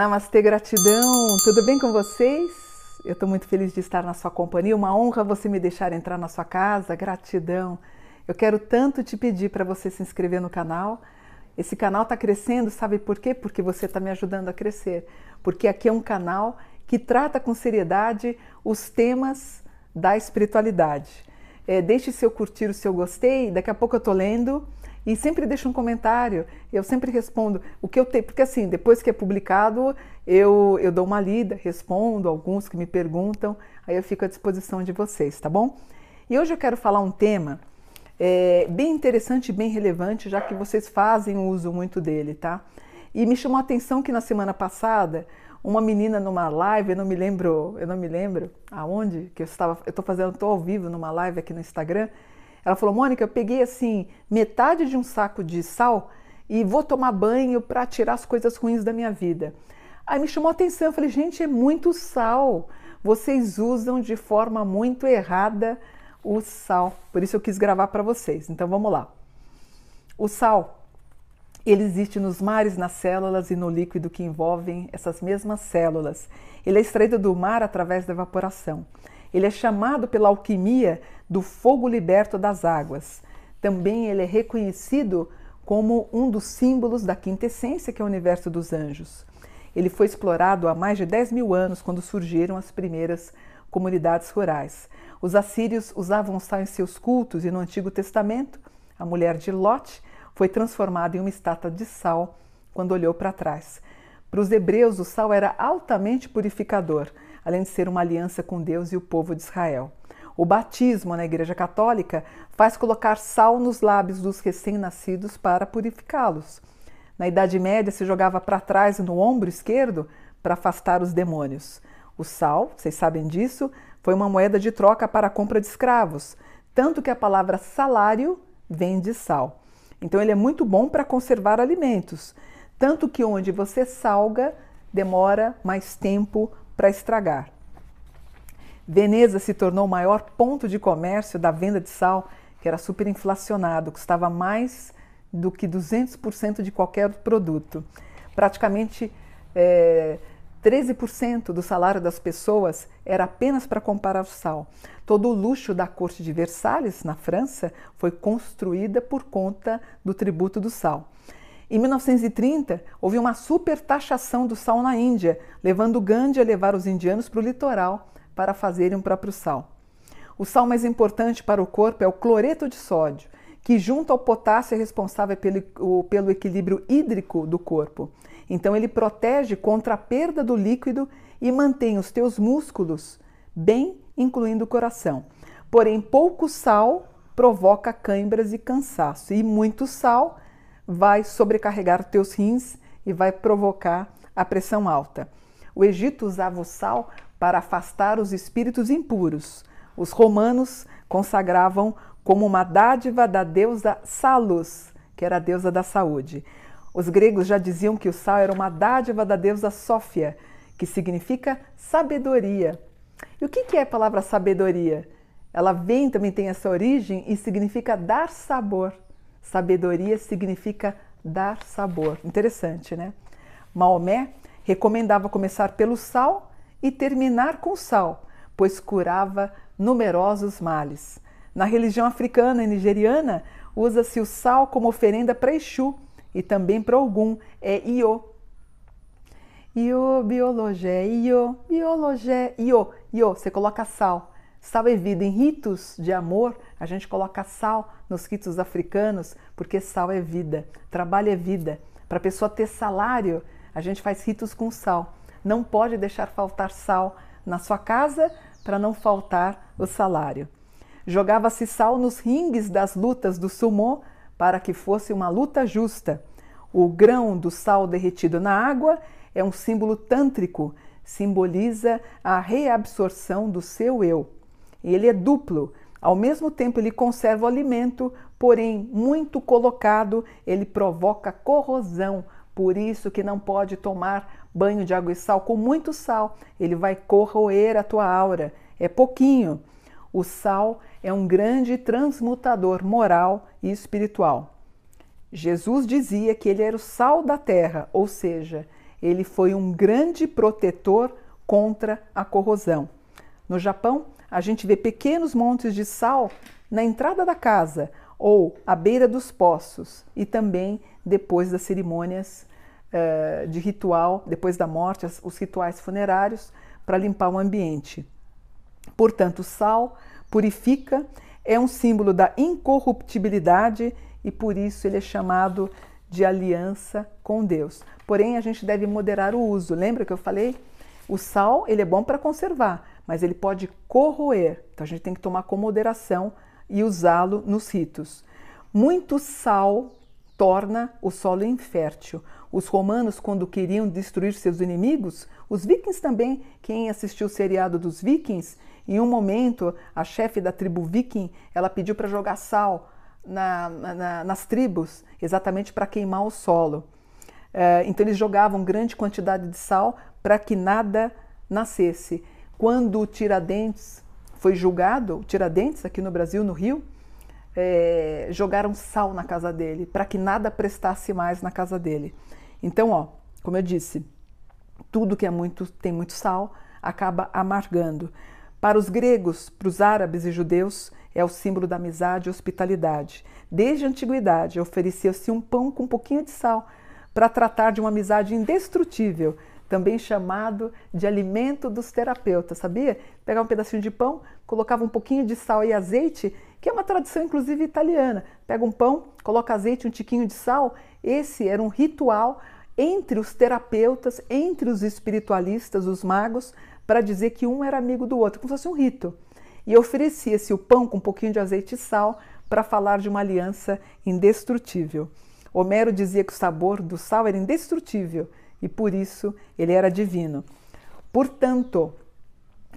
Namastê, gratidão! Tudo bem com vocês? Eu estou muito feliz de estar na sua companhia. Uma honra você me deixar entrar na sua casa. Gratidão! Eu quero tanto te pedir para você se inscrever no canal. Esse canal está crescendo, sabe por quê? Porque você está me ajudando a crescer. Porque aqui é um canal que trata com seriedade os temas da espiritualidade. É, deixe seu curtir, o seu gostei. Daqui a pouco eu estou lendo e sempre deixa um comentário. Eu sempre respondo o que eu tenho, porque assim, depois que é publicado, eu, eu dou uma lida, respondo alguns que me perguntam, aí eu fico à disposição de vocês, tá bom? E hoje eu quero falar um tema é, bem interessante bem relevante, já que vocês fazem uso muito dele, tá? E me chamou a atenção que na semana passada, uma menina numa live, eu não me lembro, eu não me lembro aonde que eu estava, eu estou fazendo, estou ao vivo numa live aqui no Instagram, ela falou: Mônica, eu peguei assim metade de um saco de sal e vou tomar banho para tirar as coisas ruins da minha vida. Aí me chamou a atenção, eu falei: gente, é muito sal. Vocês usam de forma muito errada o sal. Por isso eu quis gravar para vocês. Então vamos lá. O sal, ele existe nos mares, nas células e no líquido que envolvem essas mesmas células. Ele é extraído do mar através da evaporação. Ele é chamado pela alquimia do fogo liberto das águas. Também ele é reconhecido como um dos símbolos da quinta essência, que é o universo dos anjos. Ele foi explorado há mais de 10 mil anos, quando surgiram as primeiras comunidades rurais. Os assírios usavam sal em seus cultos e no Antigo Testamento, a mulher de Lot foi transformada em uma estátua de sal quando olhou para trás. Para os hebreus, o sal era altamente purificador além de ser uma aliança com Deus e o povo de Israel. O batismo na Igreja Católica faz colocar sal nos lábios dos recém-nascidos para purificá-los. Na Idade Média se jogava para trás no ombro esquerdo para afastar os demônios. O sal, vocês sabem disso, foi uma moeda de troca para a compra de escravos, tanto que a palavra salário vem de sal. Então ele é muito bom para conservar alimentos, tanto que onde você salga demora mais tempo para estragar. Veneza se tornou o maior ponto de comércio da venda de sal, que era super inflacionado, custava mais do que 200% de qualquer produto. Praticamente é, 13% do salário das pessoas era apenas para comprar o sal. Todo o luxo da corte de Versalhes, na França, foi construída por conta do tributo do sal. Em 1930, houve uma supertaxação do sal na Índia, levando Gandhi a levar os indianos para o litoral para fazerem o próprio sal. O sal mais importante para o corpo é o cloreto de sódio, que, junto ao potássio, é responsável pelo, pelo equilíbrio hídrico do corpo. Então, ele protege contra a perda do líquido e mantém os teus músculos bem, incluindo o coração. Porém, pouco sal provoca cãibras e cansaço, e muito sal vai sobrecarregar teus rins e vai provocar a pressão alta. O Egito usava o sal para afastar os espíritos impuros. Os romanos consagravam como uma dádiva da deusa Salus, que era a deusa da saúde. Os gregos já diziam que o sal era uma dádiva da deusa Sófia, que significa sabedoria. E o que é a palavra sabedoria? Ela vem, também tem essa origem e significa dar sabor. Sabedoria significa dar sabor. Interessante, né? Maomé recomendava começar pelo sal e terminar com sal, pois curava numerosos males. Na religião africana e nigeriana, usa-se o sal como oferenda para Exu e também para Ogum, é Io. Io, biologé, Io, biologé, Io, Io, você coloca sal. Sal é vida. Em ritos de amor, a gente coloca sal nos ritos africanos, porque sal é vida, trabalho é vida. Para a pessoa ter salário, a gente faz ritos com sal. Não pode deixar faltar sal na sua casa para não faltar o salário. Jogava-se sal nos ringues das lutas do sumô para que fosse uma luta justa. O grão do sal derretido na água é um símbolo tântrico, simboliza a reabsorção do seu eu. E ele é duplo. Ao mesmo tempo, ele conserva o alimento, porém, muito colocado, ele provoca corrosão. Por isso que não pode tomar banho de água e sal com muito sal. Ele vai corroer a tua aura. É pouquinho. O sal é um grande transmutador moral e espiritual. Jesus dizia que ele era o sal da terra, ou seja, ele foi um grande protetor contra a corrosão. No Japão, a gente vê pequenos montes de sal na entrada da casa ou à beira dos poços e também depois das cerimônias uh, de ritual, depois da morte, os rituais funerários para limpar o ambiente. Portanto, o sal purifica, é um símbolo da incorruptibilidade e por isso ele é chamado de aliança com Deus. Porém, a gente deve moderar o uso. Lembra que eu falei? O sal, ele é bom para conservar, mas ele pode corroer. Então a gente tem que tomar com moderação e usá-lo nos ritos. Muito sal torna o solo infértil. Os romanos, quando queriam destruir seus inimigos, os vikings também, quem assistiu o seriado dos vikings, em um momento a chefe da tribo viking, ela pediu para jogar sal na, na, nas tribos, exatamente para queimar o solo. É, então eles jogavam grande quantidade de sal para que nada nascesse. Quando Tiradentes foi julgado, Tiradentes aqui no Brasil, no Rio, é, jogaram sal na casa dele para que nada prestasse mais na casa dele. Então, ó, como eu disse, tudo que é muito tem muito sal acaba amargando. Para os gregos, para os árabes e judeus, é o símbolo da amizade e hospitalidade. Desde a antiguidade, oferecia-se um pão com um pouquinho de sal para tratar de uma amizade indestrutível, também chamado de alimento dos terapeutas, sabia? Pegava um pedacinho de pão, colocava um pouquinho de sal e azeite, que é uma tradição inclusive italiana. Pega um pão, coloca azeite, um tiquinho de sal. Esse era um ritual entre os terapeutas, entre os espiritualistas, os magos, para dizer que um era amigo do outro, como se fosse um rito. E oferecia-se o pão com um pouquinho de azeite e sal para falar de uma aliança indestrutível. Homero dizia que o sabor do sal era indestrutível e por isso ele era divino. Portanto,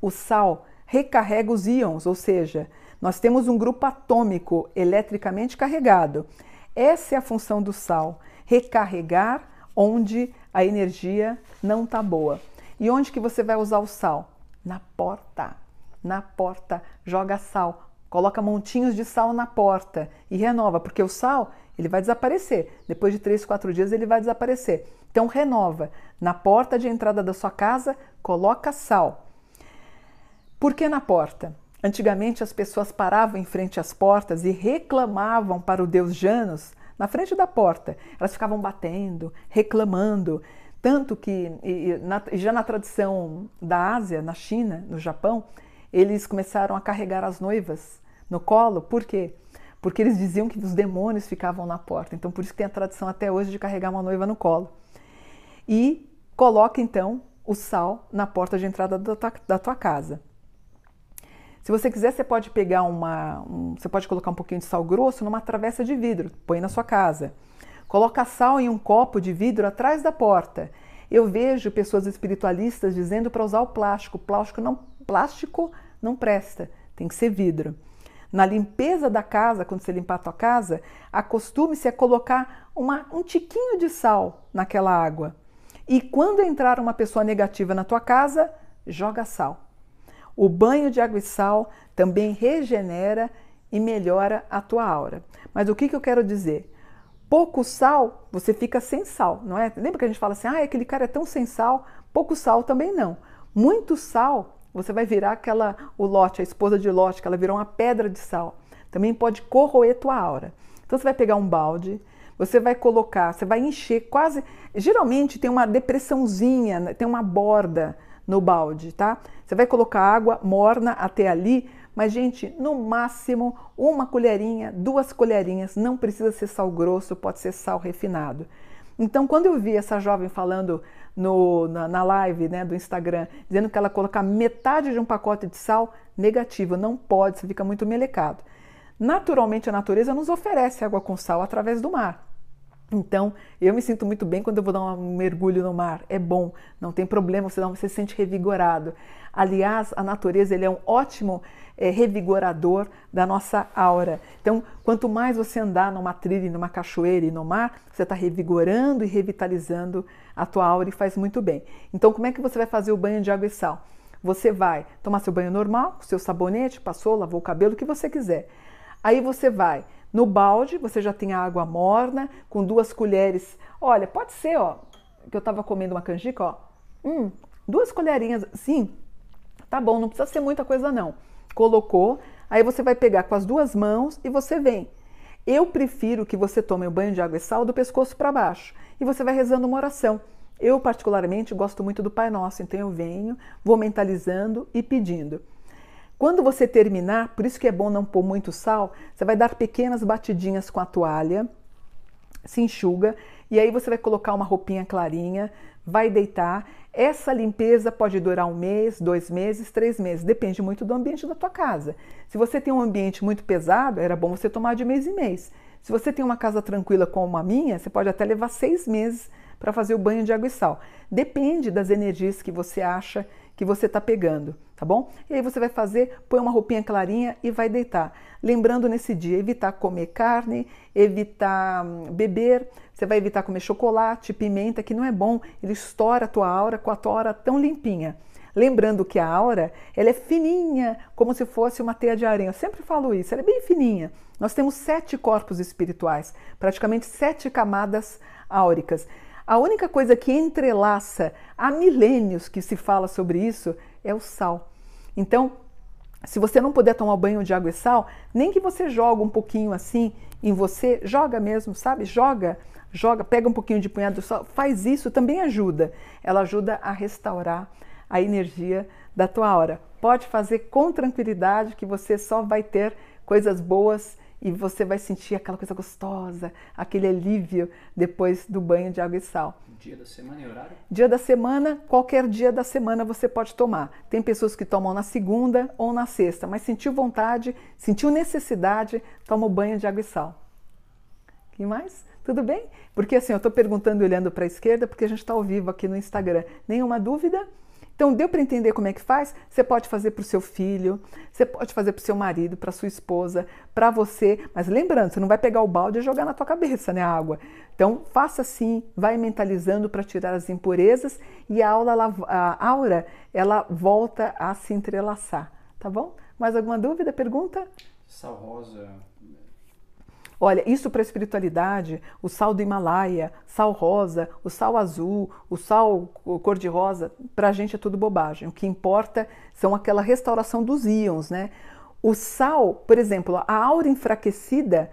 o sal recarrega os íons, ou seja, nós temos um grupo atômico eletricamente carregado. Essa é a função do sal, recarregar onde a energia não está boa. E onde que você vai usar o sal? Na porta. Na porta, joga sal, coloca montinhos de sal na porta e renova, porque o sal ele vai desaparecer. Depois de três, quatro dias ele vai desaparecer. Então renova. Na porta de entrada da sua casa, coloca sal. Por que na porta? Antigamente as pessoas paravam em frente às portas e reclamavam para o deus Janus na frente da porta. Elas ficavam batendo, reclamando. Tanto que, e, na, já na tradição da Ásia, na China, no Japão, eles começaram a carregar as noivas no colo. Por quê? Porque eles diziam que os demônios ficavam na porta. Então, por isso que tem a tradição até hoje de carregar uma noiva no colo. E coloca então o sal na porta de entrada da tua, da tua casa. Se você quiser, você pode pegar uma. Um, você pode colocar um pouquinho de sal grosso numa travessa de vidro, põe na sua casa. Coloca sal em um copo de vidro atrás da porta. Eu vejo pessoas espiritualistas dizendo para usar o plástico. Plástico não, plástico não presta, tem que ser vidro. Na limpeza da casa, quando você limpar a tua casa, acostume-se a colocar uma, um tiquinho de sal naquela água. E quando entrar uma pessoa negativa na tua casa, joga sal. O banho de água e sal também regenera e melhora a tua aura. Mas o que, que eu quero dizer? Pouco sal, você fica sem sal, não é? Lembra que a gente fala assim, ah, aquele cara é tão sem sal? Pouco sal também não. Muito sal, você vai virar aquela, o Lote, a esposa de Lote, que ela virou uma pedra de sal. Também pode corroer tua aura. Então você vai pegar um balde, você vai colocar, você vai encher quase. Geralmente tem uma depressãozinha, né? tem uma borda no balde, tá? Você vai colocar água morna até ali mas, gente, no máximo uma colherinha, duas colherinhas, não precisa ser sal grosso, pode ser sal refinado. Então, quando eu vi essa jovem falando no, na, na, live né, do Instagram, dizendo que ela colocar metade de um pacote de sal, negativo, não pode, você fica muito melecado. Naturalmente, a natureza nos oferece água com sal através do mar. Então, eu me sinto muito bem quando eu vou dar um mergulho no mar. É bom, não tem problema, você, você se sente revigorado. Aliás, a natureza ele é um ótimo é, revigorador da nossa aura. Então, quanto mais você andar numa trilha, numa cachoeira e no mar, você está revigorando e revitalizando a tua aura e faz muito bem. Então, como é que você vai fazer o banho de água e sal? Você vai tomar seu banho normal, seu sabonete, passou, lavou o cabelo, o que você quiser. Aí você vai no balde, você já tem a água morna, com duas colheres. Olha, pode ser, ó, que eu estava comendo uma canjica, ó. Hum, duas colherinhas, sim, tá bom, não precisa ser muita coisa não. Colocou, aí você vai pegar com as duas mãos e você vem. Eu prefiro que você tome o banho de água e sal do pescoço para baixo e você vai rezando uma oração. Eu, particularmente, gosto muito do Pai Nosso, então eu venho, vou mentalizando e pedindo. Quando você terminar, por isso que é bom não pôr muito sal, você vai dar pequenas batidinhas com a toalha, se enxuga e aí você vai colocar uma roupinha clarinha, vai deitar. Essa limpeza pode durar um mês, dois meses, três meses, depende muito do ambiente da tua casa. Se você tem um ambiente muito pesado, era bom você tomar de mês em mês. Se você tem uma casa tranquila como a minha, você pode até levar seis meses para fazer o banho de água e sal. Depende das energias que você acha que você está pegando, tá bom? E aí você vai fazer, põe uma roupinha clarinha e vai deitar. Lembrando nesse dia, evitar comer carne, evitar hum, beber, você vai evitar comer chocolate, pimenta, que não é bom, ele estoura a tua aura com a tua aura tão limpinha. Lembrando que a aura, ela é fininha, como se fosse uma teia de aranha. Eu sempre falo isso, ela é bem fininha. Nós temos sete corpos espirituais, praticamente sete camadas áuricas. A única coisa que entrelaça há milênios que se fala sobre isso é o sal. Então, se você não puder tomar banho de água e sal, nem que você joga um pouquinho assim em você, joga mesmo, sabe? Joga, joga, pega um pouquinho de punhado de sal, faz isso, também ajuda. Ela ajuda a restaurar a energia da tua aura. Pode fazer com tranquilidade que você só vai ter coisas boas e você vai sentir aquela coisa gostosa, aquele alívio depois do banho de água e sal. Dia da semana e horário? Dia da semana, qualquer dia da semana você pode tomar. Tem pessoas que tomam na segunda ou na sexta, mas sentiu vontade, sentiu necessidade, toma o banho de água e sal. que mais? Tudo bem? Porque assim, eu estou perguntando e olhando para a esquerda porque a gente está ao vivo aqui no Instagram. Nenhuma dúvida? Então, deu para entender como é que faz? Você pode fazer para o seu filho, você pode fazer para o seu marido, para sua esposa, para você. Mas lembrando, você não vai pegar o balde e jogar na tua cabeça, né, água. Então, faça assim, vai mentalizando para tirar as impurezas e a, aula, a aura, ela volta a se entrelaçar, tá bom? Mais alguma dúvida, pergunta? Sal rosa Olha, isso para a espiritualidade, o sal do Himalaia, sal rosa, o sal azul, o sal cor-de-rosa, para a gente é tudo bobagem. O que importa são aquela restauração dos íons, né? O sal, por exemplo, a aura enfraquecida,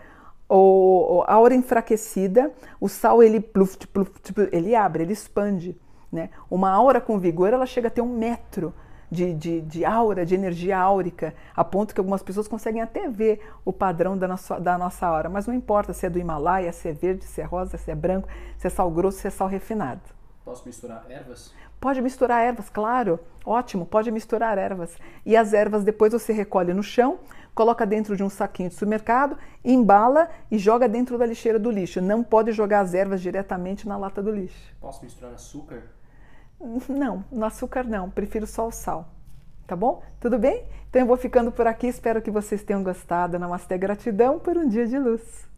ou a aura enfraquecida, o sal ele pluft, pluft, ele abre, ele expande, né? Uma aura com vigor, ela chega a ter um metro de, de, de aura, de energia áurica, a ponto que algumas pessoas conseguem até ver o padrão da nossa, da nossa aura. Mas não importa se é do Himalaia, se é verde, se é rosa, se é branco, se é sal grosso, se é sal refinado. Posso misturar ervas? Pode misturar ervas, claro. Ótimo, pode misturar ervas. E as ervas depois você recolhe no chão, coloca dentro de um saquinho de supermercado, embala e joga dentro da lixeira do lixo. Não pode jogar as ervas diretamente na lata do lixo. Posso misturar açúcar? Não, no açúcar não, prefiro só o sal. Tá bom? Tudo bem? Então eu vou ficando por aqui, espero que vocês tenham gostado. Namastê, gratidão por um dia de luz.